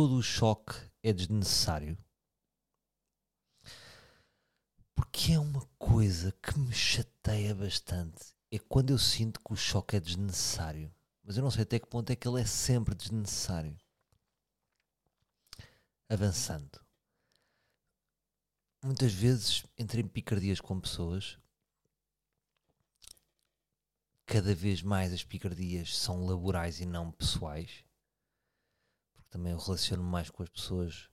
Todo o choque é desnecessário? Porque é uma coisa que me chateia bastante. É quando eu sinto que o choque é desnecessário. Mas eu não sei até que ponto é que ele é sempre desnecessário. Avançando. Muitas vezes entrei em picardias com pessoas. Cada vez mais as picardias são laborais e não pessoais. Porque também eu relaciono mais com as pessoas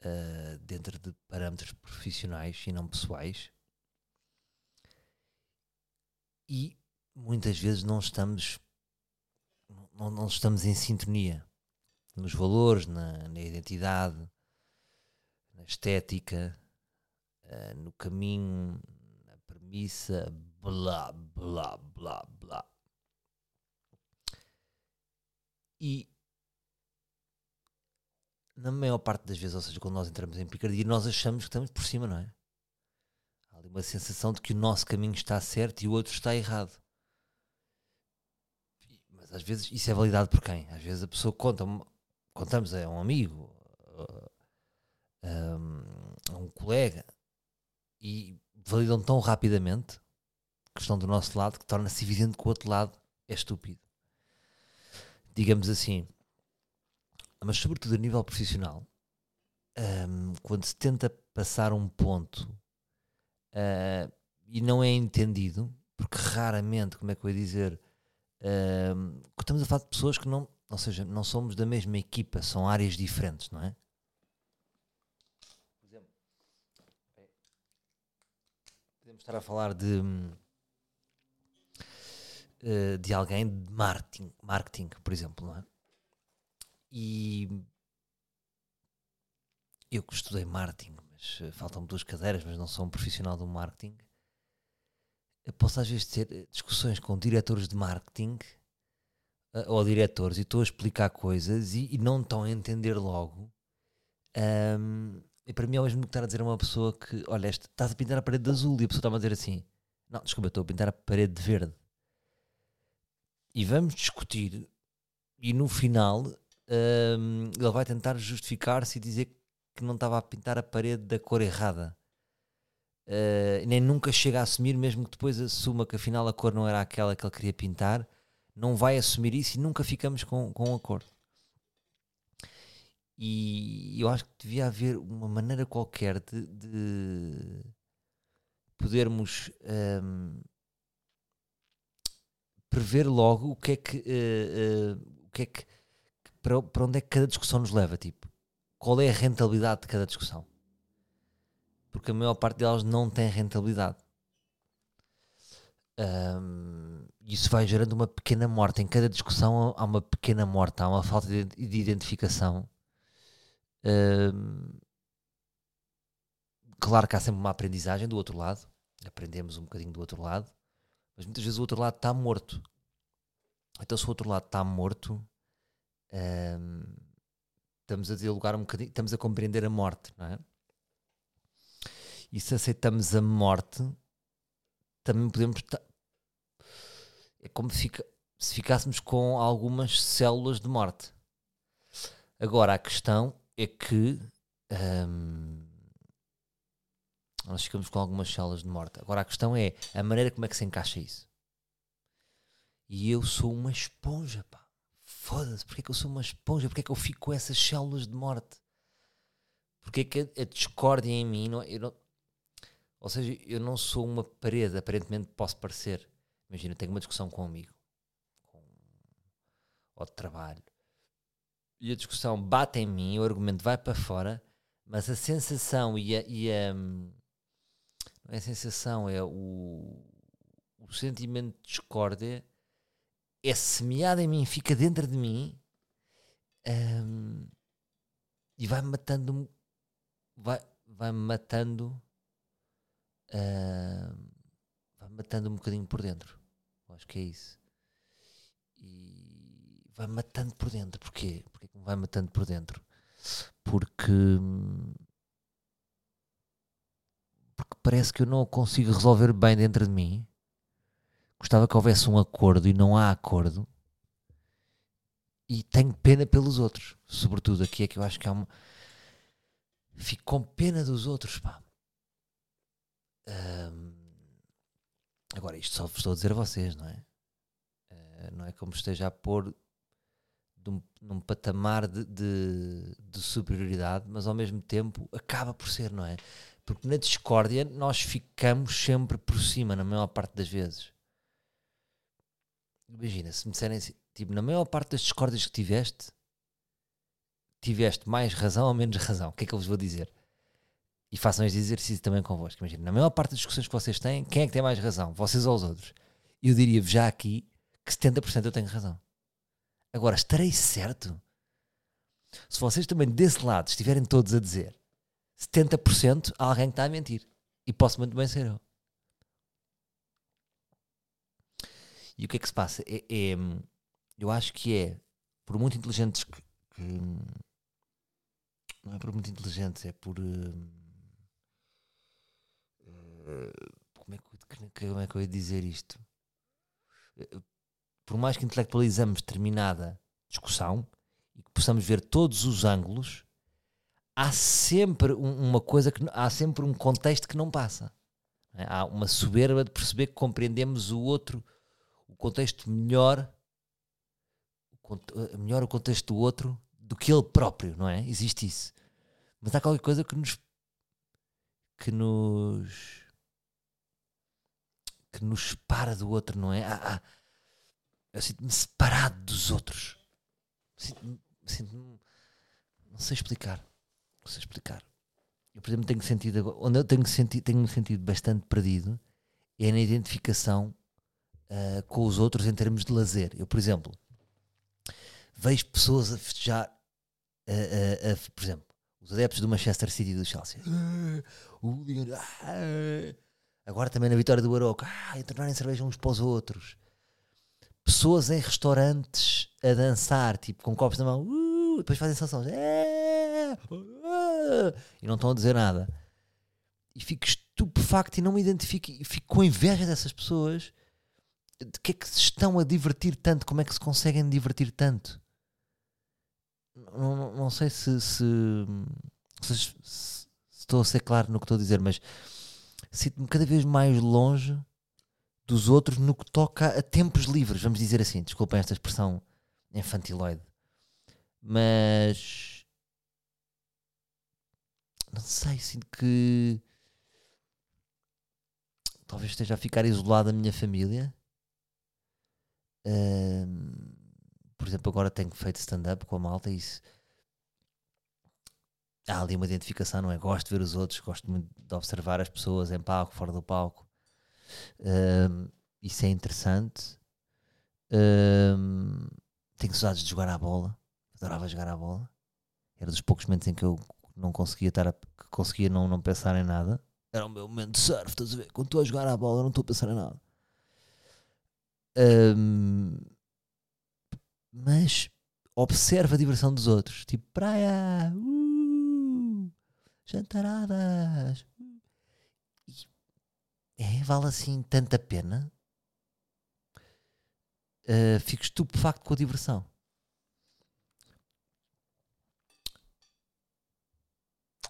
uh, dentro de parâmetros profissionais e não pessoais. E muitas vezes não estamos não, não estamos em sintonia nos valores, na, na identidade, na estética, uh, no caminho, na premissa, blá, blá, blá, blá. E na maior parte das vezes, ou seja, quando nós entramos em picardia, nós achamos que estamos por cima, não é? Há ali uma sensação de que o nosso caminho está certo e o outro está errado. Mas às vezes isso é validado por quem? Às vezes a pessoa conta, contamos a um amigo, a um colega, e validam tão rapidamente que estão do nosso lado que torna-se evidente que o outro lado é estúpido. Digamos assim mas sobretudo a nível profissional, um, quando se tenta passar um ponto uh, e não é entendido, porque raramente, como é que eu ia dizer, uh, estamos a falar de pessoas que não, ou seja, não somos da mesma equipa, são áreas diferentes, não é? Podemos estar a falar de uh, de alguém de marketing, marketing, por exemplo, não é? E eu que estudei marketing, mas eh, faltam-me duas cadeiras, mas não sou um profissional do marketing. Eu posso às vezes ter eh, discussões com diretores de marketing uh, ou diretores e estou a explicar coisas e, e não estão a entender logo. Um, e para mim é o mesmo que estar a dizer a uma pessoa que, olha, estás a pintar a parede de azul e a pessoa está a dizer assim: Não, desculpa, estou a pintar a parede de verde. E vamos discutir, e no final um, ele vai tentar justificar-se e dizer que não estava a pintar a parede da cor errada. Uh, nem nunca chega a assumir, mesmo que depois assuma que afinal a cor não era aquela que ele queria pintar, não vai assumir isso e nunca ficamos com, com um acordo. E eu acho que devia haver uma maneira qualquer de, de podermos um, prever logo o que é que, uh, uh, o que é que para, onde é que cada discussão nos leva, tipo, qual é a rentabilidade de cada discussão? Porque a maior parte delas não tem rentabilidade. Um, isso vai gerando uma pequena morte. Em cada discussão há uma pequena morte, há uma falta de, de identificação. Um, claro que há sempre uma aprendizagem do outro lado, aprendemos um bocadinho do outro lado, mas muitas vezes o outro lado está morto. Então, se o outro lado está morto, um, estamos a dialogar um bocadinho, estamos a compreender a morte, não é? E se aceitamos a morte, também podemos. É como fica, se ficássemos com algumas células de morte. Agora, a questão é que. Um, nós ficamos com algumas células de morte. Agora, a questão é a maneira como é que se encaixa isso. E eu sou uma esponja, pá foda-se, porque é que eu sou uma esponja? Porque é que eu fico com essas células de morte? Porque é que a, a discórdia em mim, não, eu não, ou seja, eu não sou uma parede, aparentemente posso parecer. Imagina, tenho uma discussão com um amigo, com, ou de trabalho, e a discussão bate em mim, o argumento vai para fora, mas a sensação e a, e a não é a sensação, é o, o sentimento de discórdia é semeada em mim, fica dentro de mim um, e vai matando vai, vai matando uh, vai matando um bocadinho por dentro acho que é isso e vai matando por dentro porquê? porque vai matando por dentro porque, porque parece que eu não consigo resolver bem dentro de mim. Gostava que houvesse um acordo e não há acordo. E tenho pena pelos outros, sobretudo aqui é que eu acho que há uma. Fico com pena dos outros, pá. Um, agora, isto só estou a dizer a vocês, não é? Uh, não é como esteja a pôr num, num patamar de, de, de, superioridade, mas ao mesmo tempo acaba por ser, não é? Porque na discórdia nós ficamos sempre por cima, na maior parte das vezes. Imagina, se me disserem assim, tipo, na maior parte das discórdias que tiveste, tiveste mais razão ou menos razão. O que é que eu vos vou dizer? E façam este exercício também convosco. Imagina, na maior parte das discussões que vocês têm, quem é que tem mais razão? Vocês ou os outros? Eu diria-vos já aqui que 70% eu tenho razão. Agora, estarei certo? Se vocês também desse lado estiverem todos a dizer 70% há alguém que está a mentir. E posso muito bem ser eu. E o que é que se passa? É, é eu acho que é, por muito inteligentes que, que, Não é por muito inteligentes, é por. Uh, como, é que, como é que eu ia dizer isto? Uh, por mais que intelectualizamos determinada discussão e que possamos ver todos os ângulos, há sempre um, uma coisa que há sempre um contexto que não passa. É? Há uma soberba de perceber que compreendemos o outro, contexto melhor, o, melhor o contexto do outro do que ele próprio, não é? Existe isso. Mas há qualquer coisa que nos que nos que nos separa do outro, não é? Há, há, eu sinto-me separado dos outros. Sinto-me. Sinto não sei explicar. Não sei explicar. Eu, por exemplo, tenho sentido. Onde eu tenho sentido, tenho sentido bastante perdido é na identificação uh, com os outros em termos de lazer. Eu, por exemplo, vejo pessoas a festejar. Por exemplo, os adeptos do Manchester City e do Chelsea. agora também na vitória do Aroca. Ah, tornarem cerveja uns para os outros pessoas em restaurantes a dançar, tipo, com copos na mão, uh, depois fazem sanções, é, uh, e não estão a dizer nada. E fico estupefacto e não me identifico, e fico com inveja dessas pessoas. De que é que se estão a divertir tanto? Como é que se conseguem divertir tanto? Não, não, não sei se, se, se, se, estou a ser claro no que estou a dizer, mas sinto-me cada vez mais longe dos outros no que toca a tempos livres, vamos dizer assim. Desculpem esta expressão infantiloide. Mas. Não sei, sinto que. Talvez esteja a ficar isolado da minha família. Por exemplo, agora tenho feito stand-up com a malta e isso. Há ali uma identificação, não é? Gosto de ver os outros, gosto muito de observar as pessoas em palco, fora do palco isso é interessante. tenho saudades de jogar à bola. Adorava jogar à bola. Era dos poucos momentos em que eu não conseguia estar a, que conseguia não, não pensar em nada. Era o meu momento de surf, estás a ver? Quando estou a jogar à bola, eu não estou a pensar em nada. Um, mas observa a diversão dos outros. Tipo, praia, uh, jantaradas, é, vale assim tanta pena. Uh, fico estupefacto com a diversão.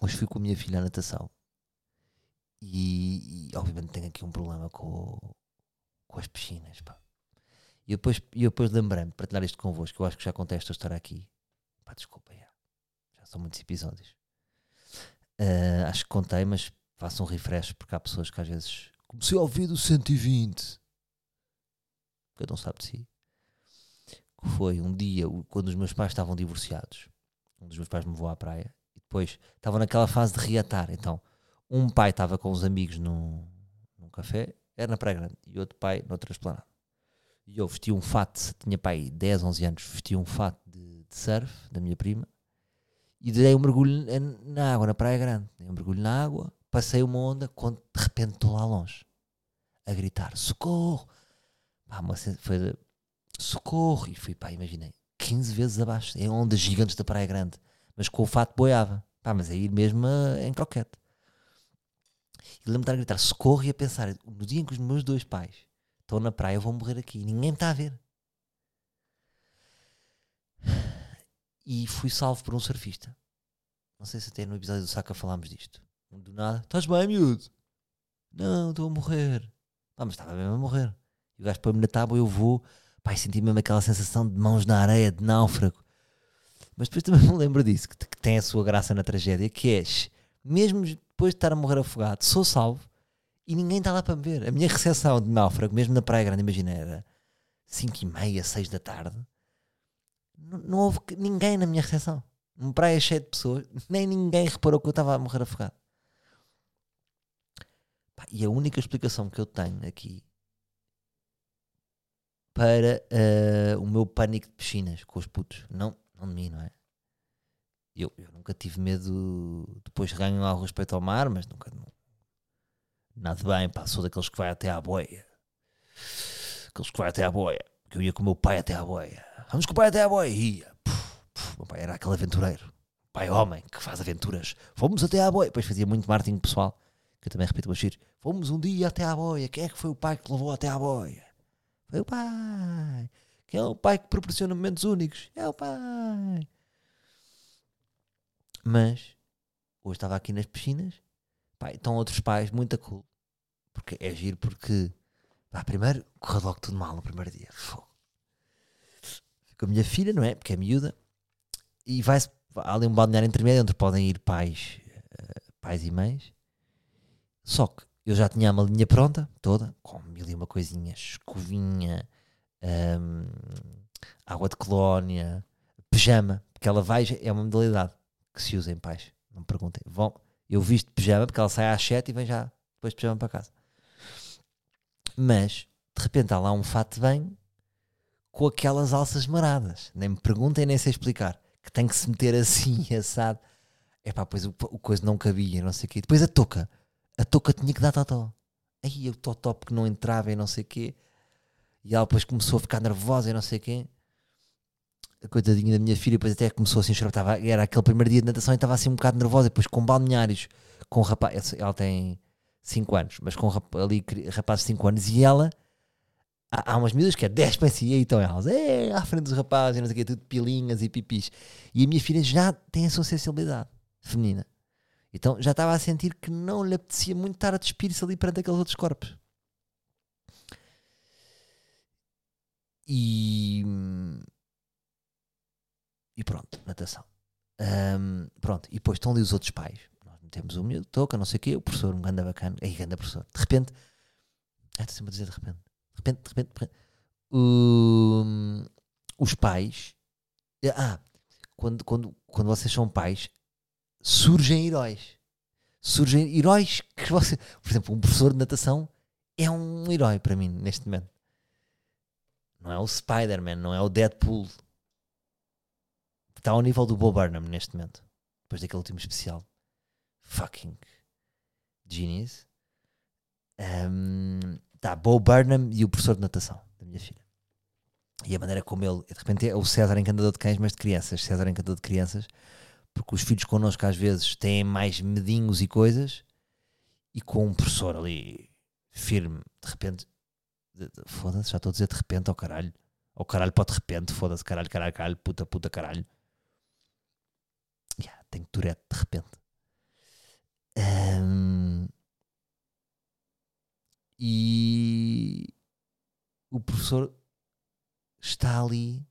Hoje fui com a minha filha à natação. E, e obviamente tenho aqui um problema com, com as piscinas. Pá. E depois, e depois lembrando, para partilhar isto convosco, eu acho que já contei esta história aqui. Pá, desculpa, já. já são muitos episódios. Uh, acho que contei, mas faço um refresh porque há pessoas que às vezes Comecei a ouvir do 120. Cada um sabe de si. Que foi um dia quando os meus pais estavam divorciados. Um dos meus pais me voou à praia. E depois estavam naquela fase de reatar. Então, um pai estava com os amigos num, num café, era na Praia Grande, e outro pai noutra esplanada. E eu vesti um fato, tinha pai 10, 11 anos, vesti um fato de, de surf da minha prima e dei um mergulho na água, na Praia Grande. Dei um mergulho na água, passei uma onda, quando de repente estou lá longe, a gritar: socorro! Pá, uma, foi socorro! E fui, pá, imaginei, 15 vezes abaixo, em ondas gigantes da Praia Grande. mas com o fato boiava. Pá, mas aí mesmo uh, em croquete. E lembro-me de estar a gritar socorro e a pensar: no dia em que os meus dois pais estão na praia, eu vou morrer aqui. Ninguém está a ver. E fui salvo por um surfista. Não sei se até no episódio do Saca falámos disto. Do nada, estás bem, miúdo? Não, estou a morrer. Pá, mas estava mesmo a morrer. E o gajo põe-me na tábua eu vou. Pai, senti mesmo aquela sensação de mãos na areia, de náufrago. Mas depois também me lembro disso, que, que tem a sua graça na tragédia, que é, mesmo depois de estar a morrer afogado, sou salvo e ninguém está lá para me ver. A minha recepção de náufrago, mesmo na Praia Grande, imagina, era 5 e meia, 6 da tarde. Não, não houve ninguém na minha recepção. Uma praia cheia de pessoas, nem ninguém reparou que eu estava a morrer afogado. E a única explicação que eu tenho aqui para uh, o meu pânico de piscinas com os putos, não, não de mim, não é? Eu, eu nunca tive medo, depois ganho ao respeito ao mar, mas nunca. Nada bem, pá, sou daqueles que vai até à boia. Aqueles que vai até à boia. Que eu ia com o meu pai até à boia. Vamos com o pai até à boia. Ia. Puf, puf, meu pai era aquele aventureiro. Pai homem que faz aventuras. Fomos até à boia. Depois fazia muito marketing pessoal que eu também repito Bashir, fomos um dia até à boia, quem é que foi o pai que levou até à boia? Foi o pai. Quem é o pai que proporciona momentos únicos? É o pai. Mas, hoje estava aqui nas piscinas, pá, estão outros pais, muito cool. Porque é giro, porque, pá, primeiro, correu logo tudo mal no primeiro dia. Com a minha filha, não é? Porque é miúda. E vai-se, há ali um balneário intermédio onde podem ir pais, uh, pais e mães. Só que eu já tinha a malinha pronta, toda, com mil e uma coisinhas, escovinha, hum, água de colónia, pijama, porque ela vai, é uma modalidade que se usa em pais. Não me perguntem. Vão, eu visto pijama porque ela sai às 7 e vem já depois de pijama para casa. Mas, de repente, há lá um fato de banho com aquelas alças maradas. Nem me perguntem, nem sei explicar. Que tem que se meter assim, assado. É pá, pois o, o coisa não cabia, não sei o quê. Depois a touca a touca tinha que dar totó. Aí o totó porque não entrava e não sei o quê. E ela depois começou a ficar nervosa e não sei o quê. A coitadinha da minha filha depois até começou assim a chorar. Estava, era aquele primeiro dia de natação e estava assim um bocado nervosa. Depois com balneários, com rapaz, ela tem 5 anos, mas com ali rapazes de 5 anos e ela há, há umas miúdas que é 10 para si, e aí estão elas, é, à frente dos rapazes, e não sei o quê, tudo pilinhas e pipis. E a minha filha já tem a sua sensibilidade feminina. Então já estava a sentir que não lhe apetecia muito estar a despir-se ali perante aqueles outros corpos. E. E pronto, natação. Um, pronto, e depois estão ali os outros pais. Temos o meu toca, não sei o quê, o professor, um ganda bacana. Aí, ganda professor. De repente. Ah, estou sempre a dizer de repente. De repente, de repente, de repente. Um, os pais. Ah, quando, quando, quando vocês são pais, surgem heróis. Surgem heróis que você. Por exemplo, um professor de natação é um herói para mim neste momento. Não é o Spider-Man, não é o Deadpool. Está ao nível do Bob Burnham neste momento. Depois daquele último especial. Fucking genius. Um, está Bob Burnham e o professor de natação da minha filha. E a maneira como ele, de repente, é o César encantador de cães, mas de crianças. César encantador de crianças porque os filhos connosco às vezes têm mais medinhos e coisas, e com um professor ali firme, de repente, foda-se, já estou a dizer de repente ao caralho, ao caralho para de repente, foda-se, caralho, caralho, caralho, puta, puta, caralho. Yeah, tenho Tourette de repente. Um, e o professor está ali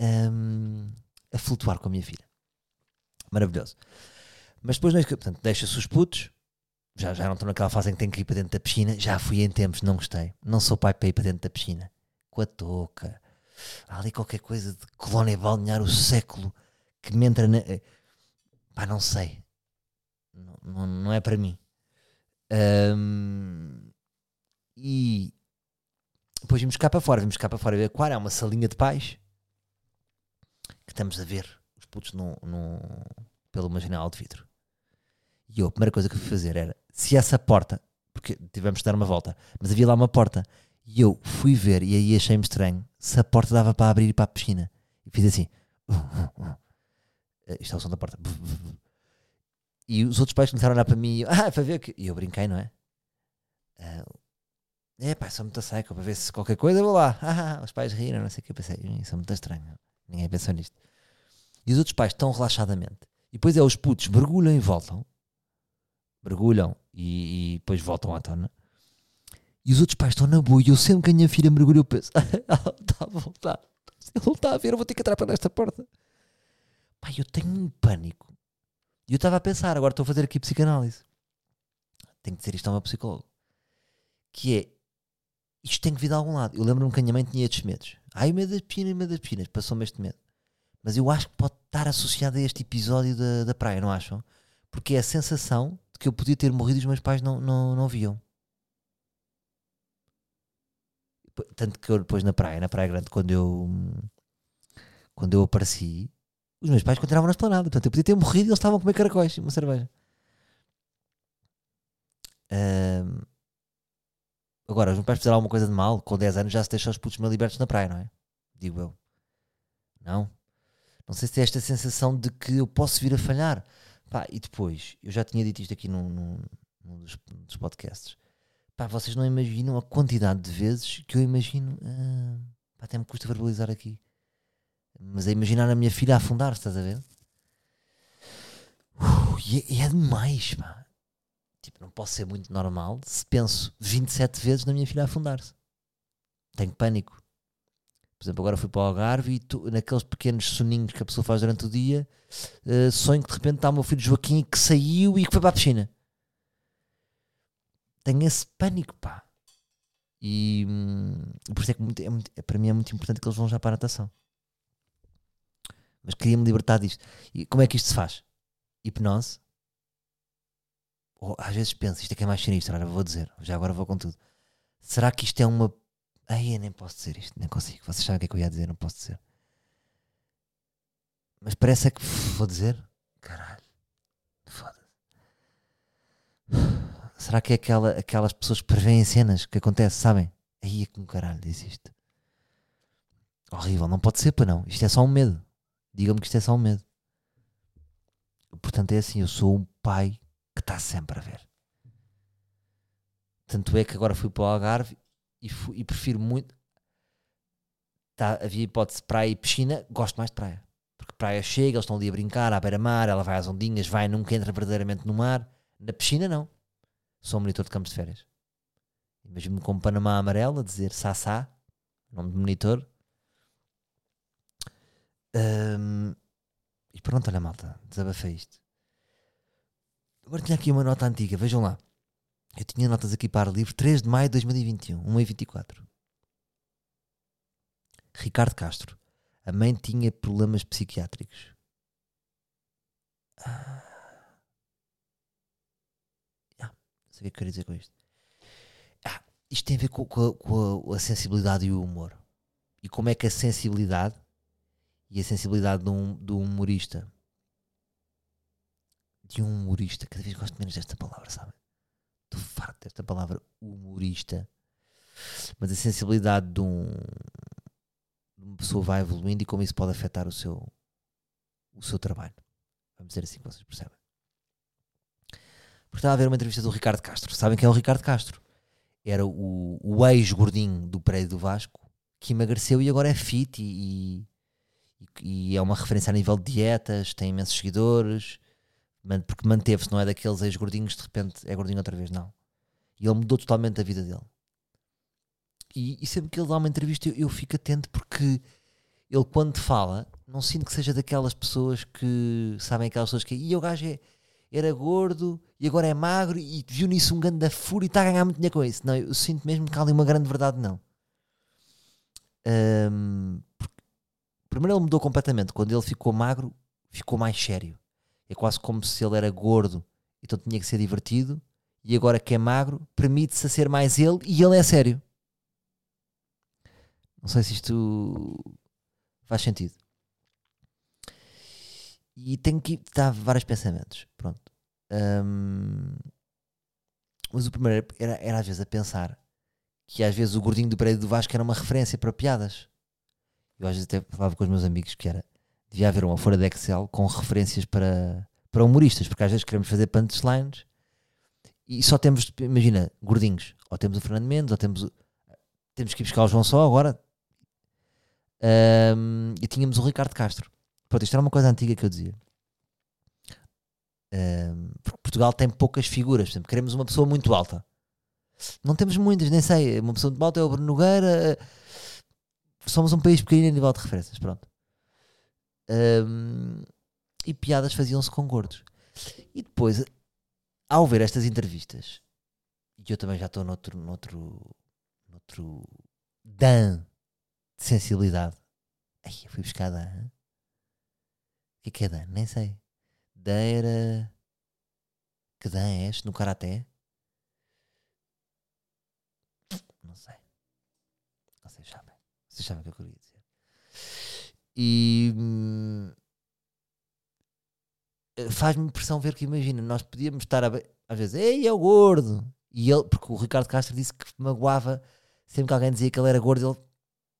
um, a flutuar com a minha filha maravilhoso. Mas depois é deixa-se os putos, já, já não estou naquela fase em que tenho que ir para dentro da piscina, já fui em tempos, não gostei. Não sou pai para ir para dentro da piscina. Com a touca. Há ali qualquer coisa de colónia balnear o século que me entra na. Eh, pá, não sei. Não, não, é para mim. Um, e depois vimos cá para fora, vimos cá para fora. O aquário é uma salinha de pais que estamos a ver putos no, no, pelo marginal de vidro. E eu, a primeira coisa que fui fazer era, se essa porta, porque tivemos de dar uma volta, mas havia lá uma porta, e eu fui ver, e aí achei-me estranho, se a porta dava para abrir para a piscina. E fiz assim. Uh, uh, uh. Uh, isto é o som da porta. E os outros pais começaram a olhar para mim e eu, ah, para ver que. E eu brinquei, não é? Uh, é pá, sou muito seco, para ver se qualquer coisa vou lá. Ah, os pais riram, não sei o que. Eu pensei, isso é muito estranho. Ninguém pensou nisto. E os outros pais estão relaxadamente. E depois é os putos mergulham e voltam. Mergulham e, e depois voltam à tona. E os outros pais estão na boa. E eu sempre que a minha filha mergulha, eu penso: ela está a voltar. Ele está a ver, eu vou ter que para esta porta. Pai, eu tenho um pânico. E eu estava a pensar, agora estou a fazer aqui psicanálise. Tenho que dizer isto ao meu psicólogo. Que é, isto tem que vir de algum lado. Eu lembro-me que a minha mãe tinha estes medos. Ai, o medo das piscinas, o medo das piscinas. Passou-me este medo. Mas eu acho que pode estar associado a este episódio da, da praia, não acham? Porque é a sensação de que eu podia ter morrido e os meus pais não, não, não viam. Tanto que eu depois na praia, na Praia Grande, quando eu quando eu apareci, os meus pais continuavam na esplanada. Portanto, eu podia ter morrido e eles estavam a comer caracóis e uma cerveja. Um, agora, os meus pais fizeram alguma coisa de mal, com 10 anos já se deixam os putos meio libertos na praia, não é? Digo eu. Não? Não sei se tem esta sensação de que eu posso vir a falhar. Pá, e depois, eu já tinha dito isto aqui num, num, num dos, dos podcasts. Pá, vocês não imaginam a quantidade de vezes que eu imagino. Uh, pá, até me custa verbalizar aqui. Mas a imaginar a minha filha afundar-se, estás a ver? Uh, e, é, é, demais, pá. Tipo, não posso ser muito normal se penso 27 vezes na minha filha afundar-se. Tenho pânico. Por exemplo, agora fui para o Algarve e tu, naqueles pequenos soninhos que a pessoa faz durante o dia, uh, sonho que de repente está o meu filho Joaquim que saiu e que foi para a piscina tenho esse pânico, pá. E hum, por isso é que muito, é muito, é, para mim é muito importante que eles vão já para a natação. Mas queria-me libertar disto. E como é que isto se faz? Hipnose? Ou, às vezes penso, isto é que é mais sinistro, agora vou dizer, já agora vou com tudo. Será que isto é uma. Ai, eu nem posso dizer isto, nem consigo. Vocês sabem o que é que eu ia dizer, não posso dizer. Mas parece é que vou dizer. Caralho. Foda-se. Será que é aquela, aquelas pessoas que preveem cenas que acontecem, sabem? Aí é que um caralho diz isto. Horrível, não pode ser para não. Isto é só um medo. Digam-me que isto é só um medo. Portanto, é assim: eu sou um pai que está sempre a ver. Tanto é que agora fui para o Algarve e, fui, e prefiro muito. Tá, havia hipótese praia e piscina, gosto mais de praia. Porque praia chega, eles estão ali a brincar, à beira-mar, ela vai às ondinhas, vai, nunca entra verdadeiramente no mar. Na piscina, não sou monitor de campos de férias. Imagino-me com Panamá amarelo a dizer Sassá, nome de monitor. Um, e pronto, olha malta, desabafei isto. Agora tinha aqui uma nota antiga, vejam lá. Eu tinha notas aqui para o livro 3 de maio de 2021, 1 e 24. Ricardo Castro. A mãe tinha problemas psiquiátricos. Ah. Sabia o que queria dizer com isto? Ah, isto tem a ver com, com, a, com, a, sensibilidade e o humor. E como é que a sensibilidade e a sensibilidade de um, de um humorista de um humorista, cada vez gosto menos desta palavra, sabe? Estou farto desta palavra humorista. Mas a sensibilidade de, um, de uma pessoa vai evoluindo e como isso pode afetar o seu, o seu trabalho. Vamos dizer assim que vocês percebem. Porque estava a ver uma entrevista do Ricardo Castro. Sabem quem é o Ricardo Castro? Era o, o ex-gordinho do prédio do Vasco que emagreceu e agora é fit e, e, é uma referência a nível de dietas, tem imensos seguidores, porque manteve-se, não é daqueles ex-gordinhos de repente é gordinho outra vez, não. E ele mudou totalmente a vida dele. E, e sempre que ele dá uma entrevista eu, eu fico atento porque ele quando fala, não sinto que seja daquelas pessoas que sabem aquelas pessoas que e o gajo é era gordo e agora é magro e viu nisso um grande fúria e está a ganhar muito dinheiro com isso. Não, eu sinto mesmo que há ali uma grande verdade, não. Um, primeiro ele mudou completamente. Quando ele ficou magro, ficou mais sério. É quase como se ele era gordo, então tinha que ser divertido. E agora que é magro, permite-se ser mais ele e ele é sério. Não sei se isto faz sentido. E tenho que dar vários pensamentos. Pronto. Um, mas o primeiro era, era às vezes a pensar que às vezes o gordinho do prédio do Vasco era uma referência para piadas. Eu às vezes até falava com os meus amigos que era devia haver uma folha de Excel com referências para, para humoristas, porque às vezes queremos fazer punchlines e só temos, imagina, gordinhos. Ou temos o Fernando Mendes, ou temos o, temos que ir buscar o João Só agora. Um, e tínhamos o Ricardo Castro. Pronto, isto era uma coisa antiga que eu dizia. Um, porque Portugal tem poucas figuras. Exemplo, queremos uma pessoa muito alta. Não temos muitas, nem sei. Uma pessoa muito alta é o Bruno Nogueira. Somos um país pequenino a nível de referências. Pronto. Um, e piadas faziam-se com gordos. E depois, ao ver estas entrevistas, e eu também já estou noutro, noutro, noutro dan de sensibilidade. Ai, eu fui buscar dan. O que é que é dan? Nem sei. Dan era. Que dan é este? No Karaté? Não sei. Vocês sabem. O que eu queria dizer. E. Hum, faz-me impressão ver que, imagina, nós podíamos estar a, às vezes, ei, é o gordo. E ele, porque o Ricardo Castro disse que magoava sempre que alguém dizia que ele era gordo, ele,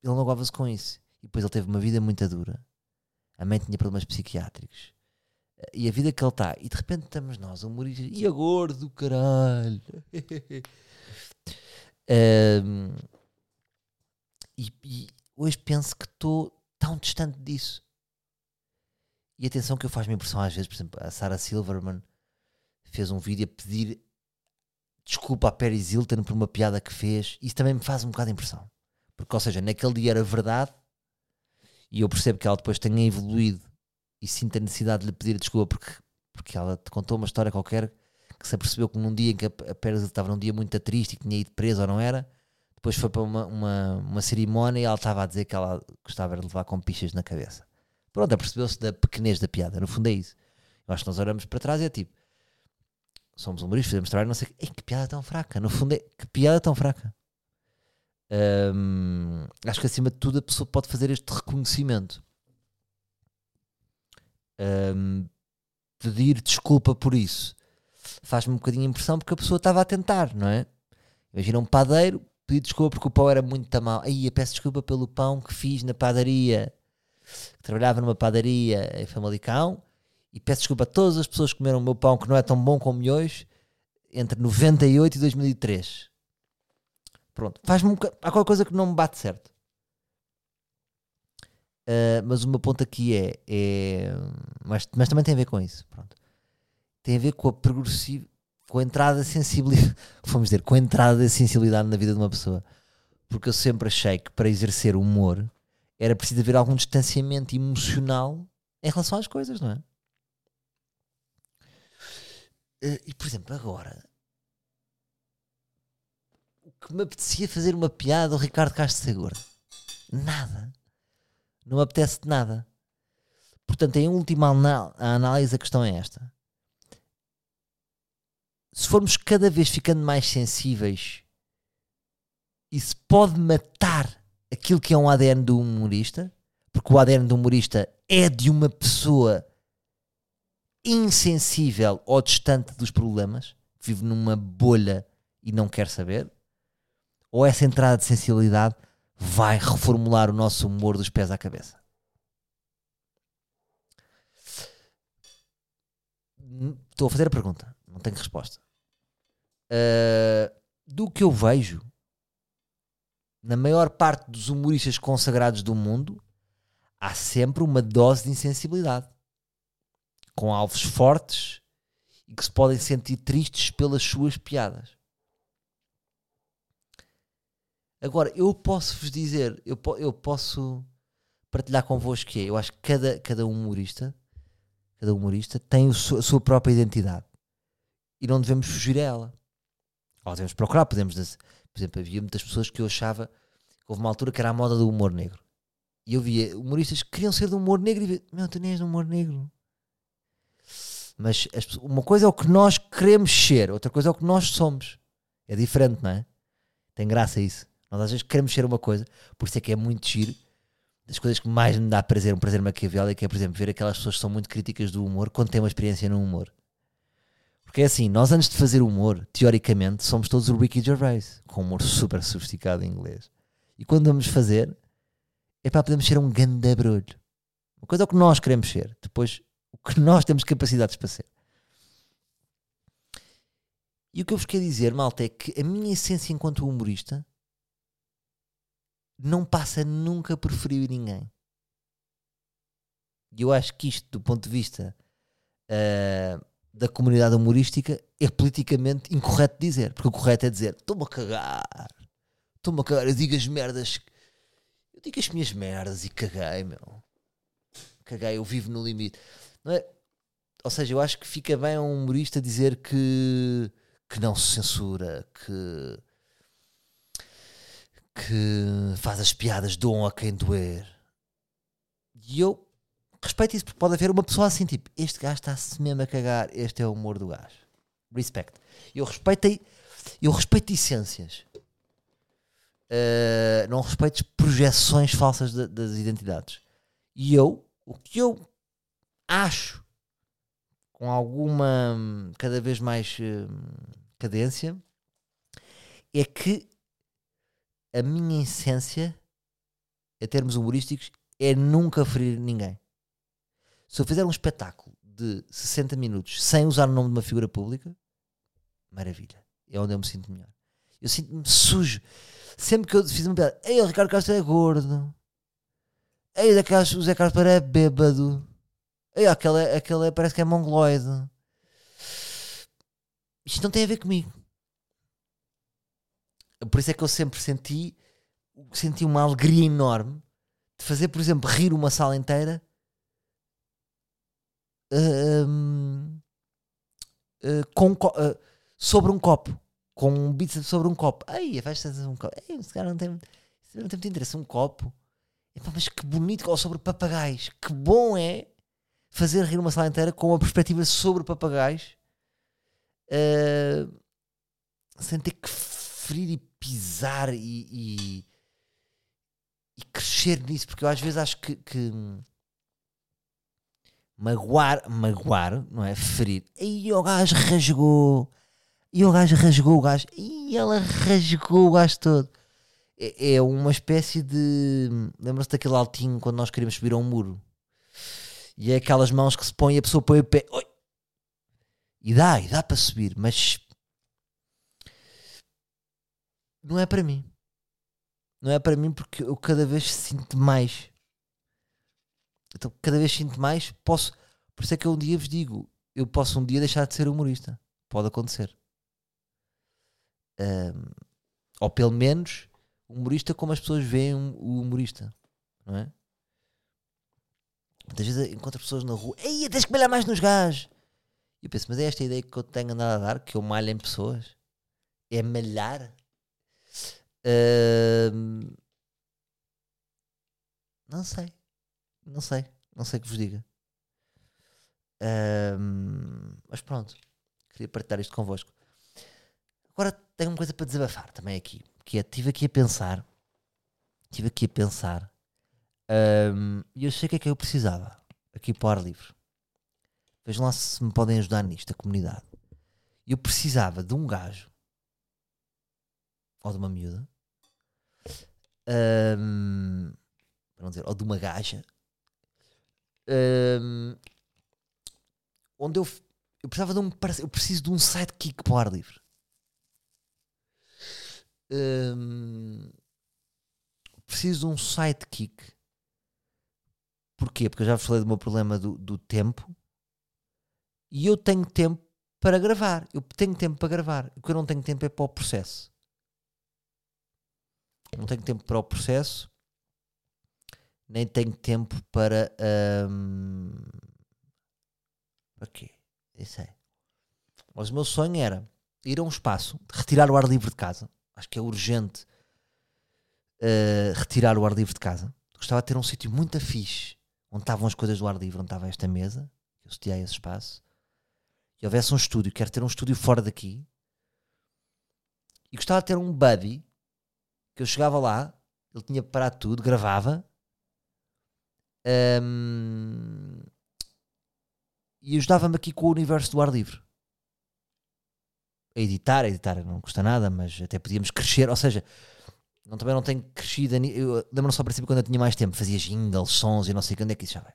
ele magoava-se com isso. E depois ele teve uma vida muito dura. A mãe tinha problemas psiquiátricos. E a vida que ele está. E de repente estamos nós, humoristas, e a gordo, caralho. um, e, e hoje penso que estou tão distante disso. E atenção que eu faço-me impressão às vezes, por exemplo, a Sarah Silverman fez um vídeo a pedir desculpa a Paris Hilton por uma piada que fez. Isso também me faz um bocado de impressão. Porque, ou seja, naquele dia era verdade e eu percebo que ela depois tenha evoluído e sinta a necessidade de lhe pedir desculpa porque, porque ela te contou uma história qualquer que se apercebeu que num dia em que a Paris estava num dia muito triste e que tinha ido presa ou não era, depois foi para uma, uma, uma cerimónia e ela estava a dizer que ela gostava de levar com pichas na cabeça. Pronto, apercebeu-se da pequenez da piada. No fundo é isso. Eu acho que nós olhamos para trás e é tipo, somos humoristas, fazemos trabalho, não sei Ei, que piada tão fraca. No fundo é, que piada tão fraca. Acho que acima de tudo a pessoa pode fazer este reconhecimento. Pedir desculpa por isso faz-me um bocadinho impressão porque a pessoa estava a tentar, não é? Imagina um padeiro pedir desculpa porque o pão era muito mal. Aí, peço desculpa pelo pão que fiz na padaria trabalhava numa padaria em Famalicão e peço desculpa a todas as pessoas que comeram o meu pão que não é tão bom como hoje entre 98 e 2003. Pronto, faz-me um há qualquer coisa que não me bate certo. Uh, mas o meu ponto aqui é, é mas, mas também tem a ver com isso. Pronto. Tem a ver com a progressiva, com a entrada da sensibilidade, vamos dizer, com a entrada da sensibilidade na vida de uma pessoa. Porque eu sempre achei que para exercer humor era preciso haver algum distanciamento emocional em relação às coisas, não é? Eh, e por exemplo, agora o que me apetecia fazer uma piada ao Ricardo Castro ser gordo? Nada. Não me apetece de nada. Portanto, em última análise, a questão é esta. Se formos cada vez ficando mais sensíveis, isso pode matar aquilo que é um ADN do humorista, porque o ADN do humorista é de uma pessoa insensível ou distante dos problemas, vive numa bolha e não quer saber, ou essa entrada de sensibilidade vai reformular o nosso humor dos pés à cabeça. Estou a fazer a pergunta, não tenho resposta. Uh, do que eu vejo, na maior parte dos humoristas consagrados do mundo, há sempre uma dose de insensibilidade. Com alvos fortes e que se podem sentir tristes pelas suas piadas. Agora, eu posso vos dizer, eu, eu posso partilhar convosco que é, eu acho que cada, cada humorista, cada humorista tem a sua própria identidade. E não devemos fugir a ela. Ou devemos procurar, podemos por exemplo, havia muitas pessoas que eu achava houve uma altura que era a moda do humor negro. E eu via humoristas que queriam ser do humor negro e via, meu, tu nem és do humor negro. Mas as, uma coisa é o que nós queremos ser, outra coisa é o que nós somos. É diferente, não é? Tem graça isso. Nós às vezes queremos ser uma coisa, por isso é que é muito giro. Das coisas que mais me dá prazer, um prazer maquiavélico, é, por exemplo, ver aquelas pessoas que são muito críticas do humor quando têm uma experiência no humor. Porque é assim, nós antes de fazer humor, teoricamente, somos todos o Ricky Gervais, com humor super sofisticado em inglês. E quando vamos fazer, é para podemos ser um ganda brulho. Uma coisa é o que nós queremos ser, depois o que nós temos capacidades para ser. E o que eu vos quero dizer, malta, é que a minha essência enquanto humorista não passa nunca por ferir ninguém. E eu acho que isto, do ponto de vista uh, da comunidade humorística, é politicamente incorreto dizer. Porque o correto é dizer: estou-me a cagar, estou-me a cagar, eu digo as merdas, eu digo as minhas merdas e caguei, meu. Caguei, eu vivo no limite. Não é? Ou seja, eu acho que fica bem um humorista dizer que, que não se censura, que que faz as piadas doam a quem doer. E eu respeito isso, porque pode haver uma pessoa assim, tipo, este gajo está-se mesmo a cagar, este é o humor do gajo. Respect. Eu respeitei, eu respeito essências. Uh, não respeito projeções falsas de, das identidades. E eu, o que eu acho, com alguma cada vez mais uh, cadência, é que a minha essência, em termos humorísticos, é nunca ferir ninguém. Se eu fizer um espetáculo de 60 minutos sem usar o nome de uma figura pública, maravilha. É onde eu me sinto melhor. Eu sinto-me sujo. Sempre que eu fiz uma piada, ei, o Ricardo Castro é gordo. Ei, o Zé Carlos é bêbado. Ei, aquele, aquele parece que é mongoloide. Isto não tem a ver comigo. Por isso é que eu sempre senti, senti uma alegria enorme de fazer, por exemplo, rir uma sala inteira uh, com, uh, sobre um copo. Com um beat sobre um copo. Ai, a festa um copo. Ai, esse cara não tem, não tem muito interesse. Um copo. Epá, mas que bonito. Ou sobre papagaios. Que bom é fazer rir uma sala inteira com uma perspectiva sobre papagaios. Uh, sem ter que ferir e pisar e, e, e, crescer nisso, porque eu às vezes acho que, que magoar, magoar, não é? Ferir. E o gajo rasgou. E o gajo rasgou o gajo. E ela rasgou o gajo todo. É, é uma espécie de. Lembra-se daquele altinho quando nós queríamos subir a um muro? E é aquelas mãos que se põe e a pessoa põe o pé. Oi! E dá, e dá para subir, mas não é para mim. Não é para mim porque eu cada vez sinto mais. Então, cada vez sinto mais, posso. Por isso é que eu um dia vos digo: eu posso um dia deixar de ser humorista. Pode acontecer. Um, ou pelo menos, humorista como as pessoas veem o humorista. Não é? Muitas vezes encontro pessoas na rua: Ei, tens que malhar mais nos gajos. E eu penso: Mas é esta ideia que eu tenho andado a dar? Que eu malho em pessoas? É malhar? Não sei. Não sei. Não sei que vos diga. Uh, mas pronto. Queria partilhar isto convosco. Agora tenho uma coisa para desabafar também aqui. Que é, estive aqui a pensar. Estive aqui a pensar. E eu sei o que é que eu precisava. Aqui para o ar livre. Vejam lá se me podem ajudar nisto, a comunidade. Eu precisava de um gajo ou de uma miúda, um, para não dizer, ou de uma gaja, um, onde eu, eu precisava de um eu preciso de um sidekick para o ar livre. Um, preciso de um sidekick. Porquê? Porque eu já falei do meu problema do, do tempo e eu tenho tempo para gravar. Eu tenho tempo para gravar. O que eu não tenho tempo é para o processo não tenho tempo para o processo, nem tenho tempo para. Um, quê? Isso é. Mas o meu sonho era ir a um espaço, retirar o ar livre de casa. Acho que é urgente uh, retirar o ar livre de casa. Gostava de ter um sítio muito fixe onde estavam as coisas do ar livre, onde estava esta mesa, eu setiei esse espaço, e houvesse um estúdio. Quero ter um estúdio fora daqui. E gostava de ter um buddy que eu chegava lá, ele tinha preparado tudo, gravava. Um, e ajudava-me aqui com o universo do ar livre. A editar, a editar não custa nada, mas até podíamos crescer. Ou seja, não, também não tenho crescido. Eu lembro-me só ao princípio quando eu tinha mais tempo, fazia jingles, sons e não sei quando é que isso já vai.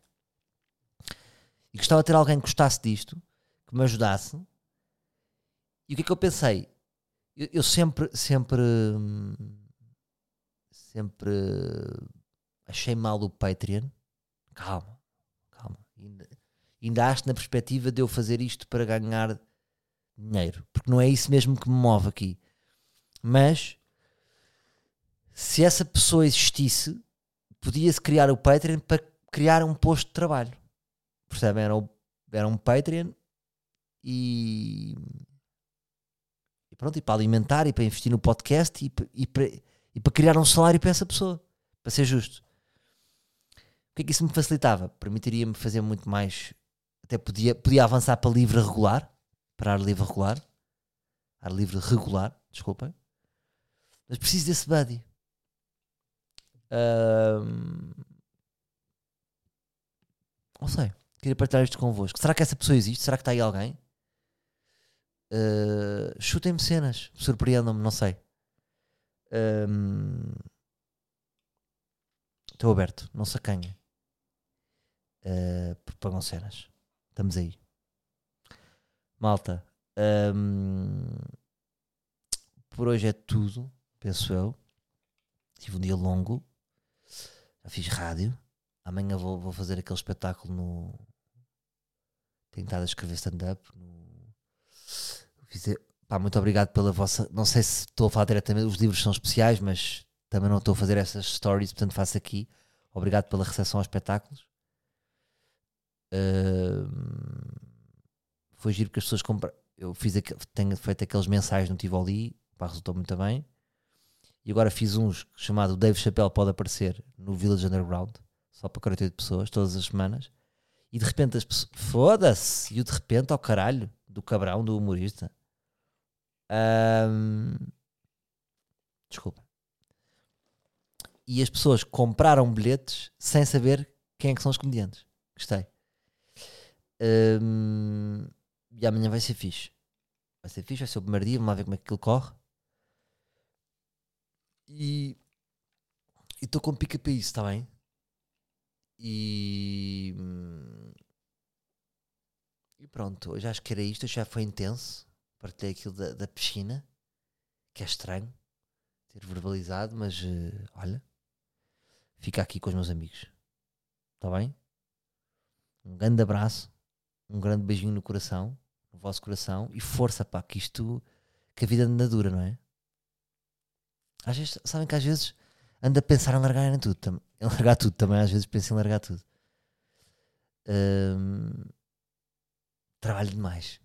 E gostava de ter alguém que gostasse disto, que me ajudasse. E o que é que eu pensei? Eu, eu sempre, sempre, sempre achei mal o Patreon. Calma, calma. Ainda, ainda acho na perspectiva de eu fazer isto para ganhar dinheiro, porque não é isso mesmo que me move aqui. Mas se essa pessoa existisse, podia-se criar o Patreon para criar um posto de trabalho. Percebem? Era, era um Patreon e, e pronto, e para alimentar e para investir no podcast e, e, para, e para criar um salário para essa pessoa, para ser justo. O que é que isso me facilitava? Permitiria-me fazer muito mais, até podia, podia avançar para livre regular, para ar livre regular, ar livre regular, desculpem, mas preciso desse buddy. Um, não sei. Queria partilhar isto convosco. Será que essa pessoa existe? Será que está aí alguém? Uh, Chutem-me cenas. Surpreendam-me, não sei. Estou um, aberto. Não se acanha. Uh, propagam cenas. Estamos aí. Malta. Um, por hoje é tudo, penso eu. Tive um dia longo. Já fiz rádio. Amanhã vou, vou fazer aquele espetáculo no. A escrever stand-up. No... Pá, muito obrigado pela vossa. Não sei se estou a falar diretamente, os livros são especiais, mas também não estou a fazer essas stories, portanto faço aqui. Obrigado pela recepção aos espetáculos. Foi giro que as pessoas compraram. Eu fiz aqu... tenho feito aqueles mensais no Tivoli, pá, resultou muito bem. E agora fiz uns chamado Dave Chappelle pode aparecer no Village Underground, só para 48 pessoas, todas as semanas. E de repente as pessoas. Foda-se! E o de repente ao caralho do cabrão do humorista. Um, desculpa. E as pessoas compraram bilhetes sem saber quem é que são os comediantes. Gostei. Um, e amanhã vai ser fixe. Vai ser fixe, vai ser o primeiro dia, vamos lá ver como é que aquilo corre. E estou com pica para isso, está bem? E, e pronto, hoje acho que era isto, já foi intenso. Partilhei aquilo da, da piscina, que é estranho ter verbalizado, mas uh, olha, fica aqui com os meus amigos. Está bem? Um grande abraço, um grande beijinho no coração, no vosso coração e força para que isto, que a vida anda dura, não é? Às vezes, sabem que às vezes anda a pensar em largar em tudo, em largar tudo também, às vezes penso em largar tudo. Um, trabalho demais.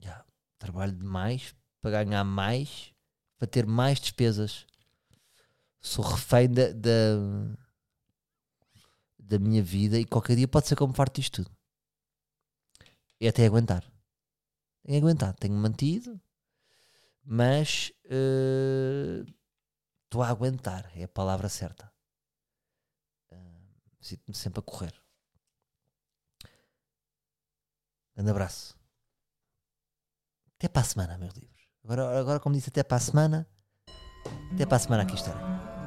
Yeah, trabalho demais para ganhar mais, para ter mais despesas. Sou refém da, da, da minha vida e qualquer dia pode ser como farto disto tudo. E até aguentar. Tenho aguentado, tenho mantido mas estou uh, a aguentar, é a palavra certa. Uh, Sinto-me sempre a correr. Um abraço. Até para a semana, meus livros. Agora, agora como disse, até para a semana. Até para a semana aqui estarei.